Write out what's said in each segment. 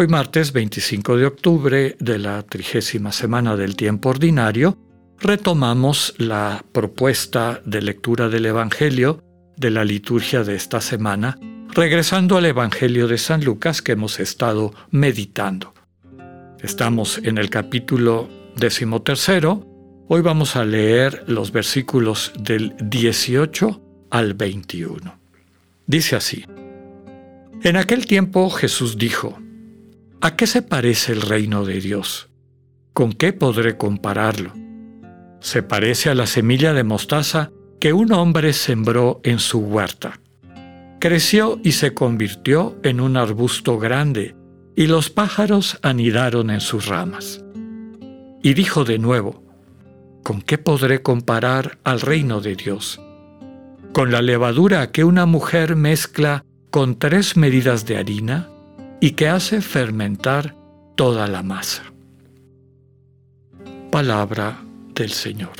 Hoy martes 25 de octubre de la trigésima semana del tiempo ordinario, retomamos la propuesta de lectura del Evangelio de la liturgia de esta semana, regresando al Evangelio de San Lucas que hemos estado meditando. Estamos en el capítulo decimotercero, hoy vamos a leer los versículos del 18 al 21. Dice así, En aquel tiempo Jesús dijo, ¿A qué se parece el reino de Dios? ¿Con qué podré compararlo? Se parece a la semilla de mostaza que un hombre sembró en su huerta. Creció y se convirtió en un arbusto grande, y los pájaros anidaron en sus ramas. Y dijo de nuevo, ¿con qué podré comparar al reino de Dios? Con la levadura que una mujer mezcla con tres medidas de harina y que hace fermentar toda la masa. Palabra del Señor.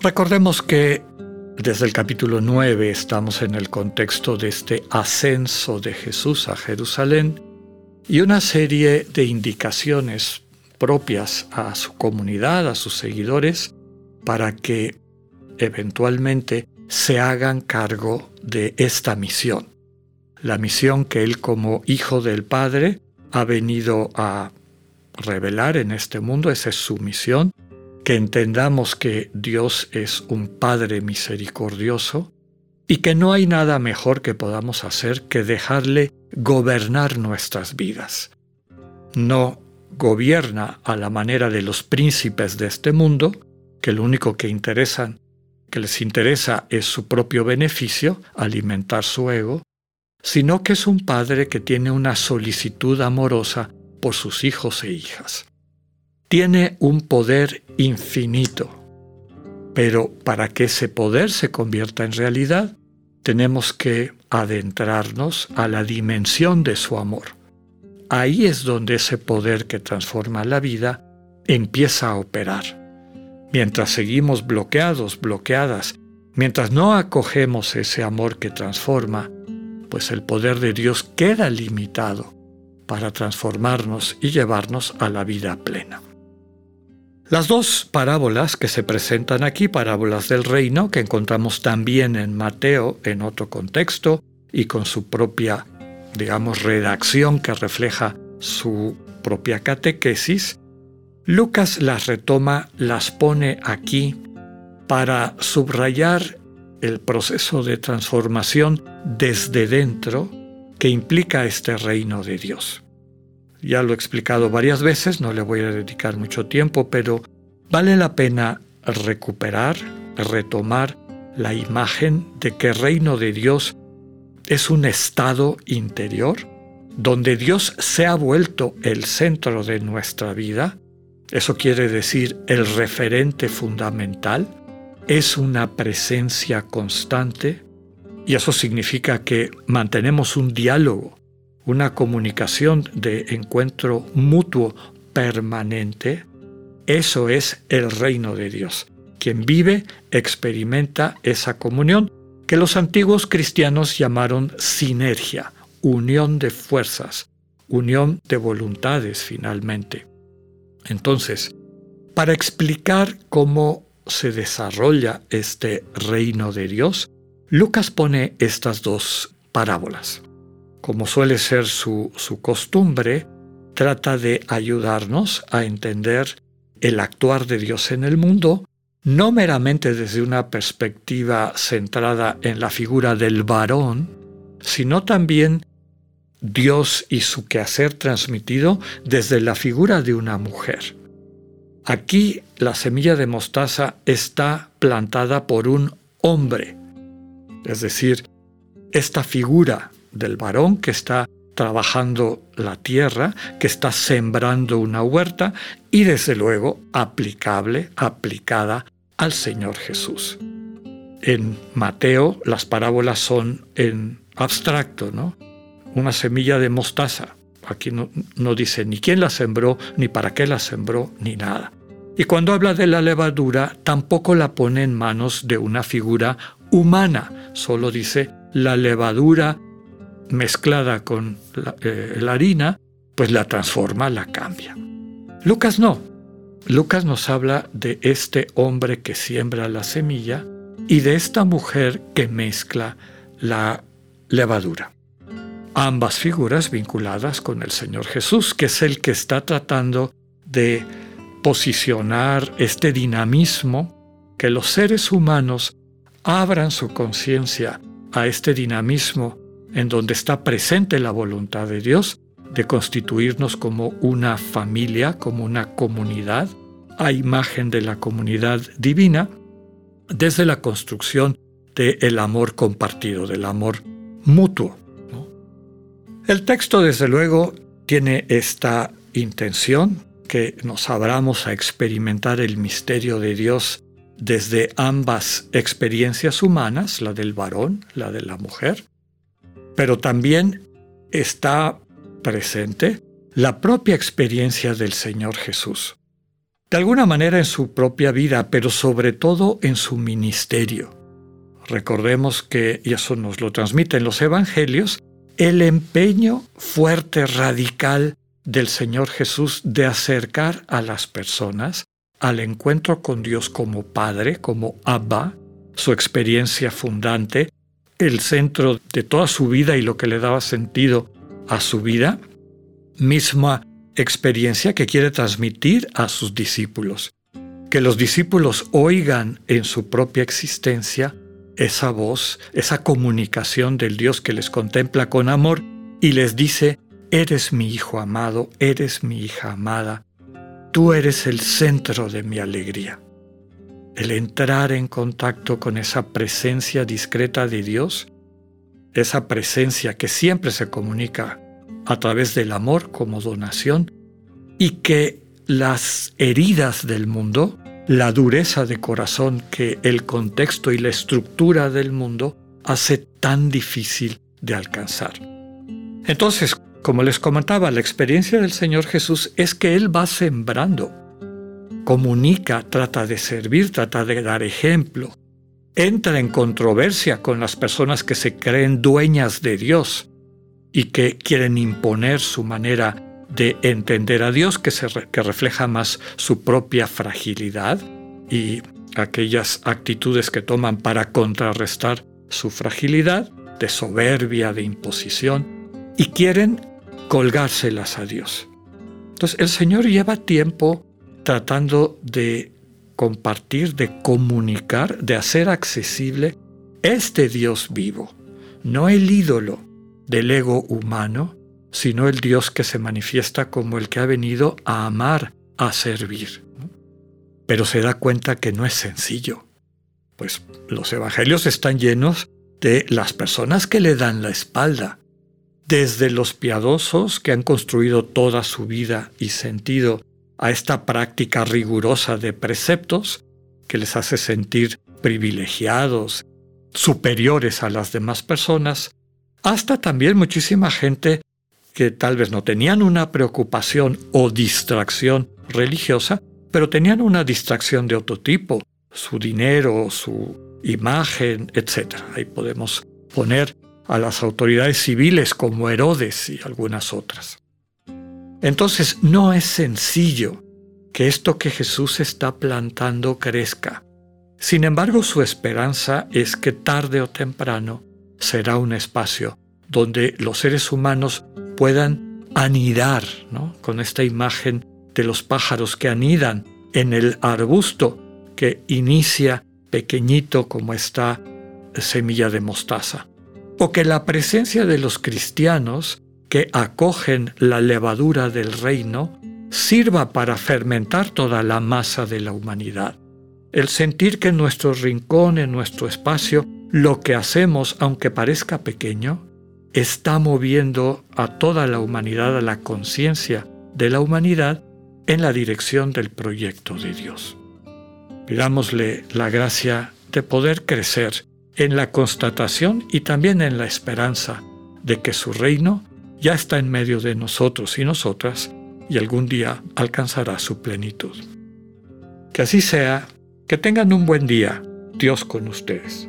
Recordemos que desde el capítulo 9 estamos en el contexto de este ascenso de Jesús a Jerusalén y una serie de indicaciones propias a su comunidad, a sus seguidores, para que eventualmente se hagan cargo de esta misión la misión que Él como Hijo del Padre ha venido a revelar en este mundo, esa es su misión, que entendamos que Dios es un Padre misericordioso y que no hay nada mejor que podamos hacer que dejarle gobernar nuestras vidas. No gobierna a la manera de los príncipes de este mundo, que lo único que interesan, que les interesa es su propio beneficio, alimentar su ego, sino que es un padre que tiene una solicitud amorosa por sus hijos e hijas. Tiene un poder infinito, pero para que ese poder se convierta en realidad, tenemos que adentrarnos a la dimensión de su amor. Ahí es donde ese poder que transforma la vida empieza a operar. Mientras seguimos bloqueados, bloqueadas, mientras no acogemos ese amor que transforma, pues el poder de Dios queda limitado para transformarnos y llevarnos a la vida plena. Las dos parábolas que se presentan aquí, parábolas del reino, que encontramos también en Mateo en otro contexto y con su propia, digamos, redacción que refleja su propia catequesis, Lucas las retoma, las pone aquí para subrayar el proceso de transformación desde dentro que implica este reino de Dios. Ya lo he explicado varias veces, no le voy a dedicar mucho tiempo, pero vale la pena recuperar, retomar la imagen de que el reino de Dios es un estado interior donde Dios se ha vuelto el centro de nuestra vida, eso quiere decir el referente fundamental, es una presencia constante y eso significa que mantenemos un diálogo, una comunicación de encuentro mutuo permanente. Eso es el reino de Dios. Quien vive experimenta esa comunión que los antiguos cristianos llamaron sinergia, unión de fuerzas, unión de voluntades finalmente. Entonces, para explicar cómo se desarrolla este reino de Dios, Lucas pone estas dos parábolas. Como suele ser su, su costumbre, trata de ayudarnos a entender el actuar de Dios en el mundo, no meramente desde una perspectiva centrada en la figura del varón, sino también Dios y su quehacer transmitido desde la figura de una mujer. Aquí la semilla de mostaza está plantada por un hombre, es decir, esta figura del varón que está trabajando la tierra, que está sembrando una huerta y desde luego aplicable, aplicada al Señor Jesús. En Mateo las parábolas son en abstracto, ¿no? Una semilla de mostaza. Aquí no, no dice ni quién la sembró, ni para qué la sembró, ni nada. Y cuando habla de la levadura, tampoco la pone en manos de una figura humana, solo dice la levadura mezclada con eh, la, harina, pues la transforma, la cambia. Lucas no. Lucas nos habla de este hombre que siembra la semilla y de esta mujer que mezcla la levadura. Ambas figuras vinculadas con el Señor Jesús, que es el que está tratando de posicionar este dinamismo, que los seres humanos abran su conciencia a este dinamismo en donde está presente la voluntad de Dios de constituirnos como una familia, como una comunidad, a imagen de la comunidad divina, desde la construcción del amor compartido, del amor mutuo. El texto, desde luego, tiene esta intención, que nos abramos a experimentar el misterio de Dios desde ambas experiencias humanas, la del varón, la de la mujer, pero también está presente la propia experiencia del Señor Jesús. De alguna manera en su propia vida, pero sobre todo en su ministerio. Recordemos que, y eso nos lo transmiten los evangelios, el empeño fuerte, radical del Señor Jesús de acercar a las personas al encuentro con Dios como Padre, como Abba, su experiencia fundante, el centro de toda su vida y lo que le daba sentido a su vida, misma experiencia que quiere transmitir a sus discípulos. Que los discípulos oigan en su propia existencia esa voz, esa comunicación del Dios que les contempla con amor y les dice, eres mi hijo amado, eres mi hija amada, tú eres el centro de mi alegría. El entrar en contacto con esa presencia discreta de Dios, esa presencia que siempre se comunica a través del amor como donación y que las heridas del mundo, la dureza de corazón que el contexto y la estructura del mundo hace tan difícil de alcanzar. Entonces, como les comentaba, la experiencia del Señor Jesús es que Él va sembrando comunica, trata de servir, trata de dar ejemplo, entra en controversia con las personas que se creen dueñas de Dios y que quieren imponer su manera de entender a Dios, que, se que refleja más su propia fragilidad y aquellas actitudes que toman para contrarrestar su fragilidad, de soberbia, de imposición, y quieren colgárselas a Dios. Entonces el Señor lleva tiempo tratando de compartir, de comunicar, de hacer accesible este Dios vivo, no el ídolo del ego humano, sino el Dios que se manifiesta como el que ha venido a amar, a servir. Pero se da cuenta que no es sencillo, pues los evangelios están llenos de las personas que le dan la espalda, desde los piadosos que han construido toda su vida y sentido a esta práctica rigurosa de preceptos que les hace sentir privilegiados, superiores a las demás personas, hasta también muchísima gente que tal vez no tenían una preocupación o distracción religiosa, pero tenían una distracción de otro tipo, su dinero, su imagen, etc. Ahí podemos poner a las autoridades civiles como Herodes y algunas otras. Entonces no es sencillo que esto que Jesús está plantando crezca. Sin embargo, su esperanza es que tarde o temprano será un espacio donde los seres humanos puedan anidar, con esta imagen de los pájaros que anidan en el arbusto que inicia pequeñito como esta semilla de mostaza. O que la presencia de los cristianos que acogen la levadura del reino sirva para fermentar toda la masa de la humanidad. El sentir que en nuestro rincón, en nuestro espacio, lo que hacemos, aunque parezca pequeño, está moviendo a toda la humanidad, a la conciencia de la humanidad, en la dirección del proyecto de Dios. Pidámosle la gracia de poder crecer en la constatación y también en la esperanza de que su reino ya está en medio de nosotros y nosotras y algún día alcanzará su plenitud. Que así sea, que tengan un buen día, Dios con ustedes.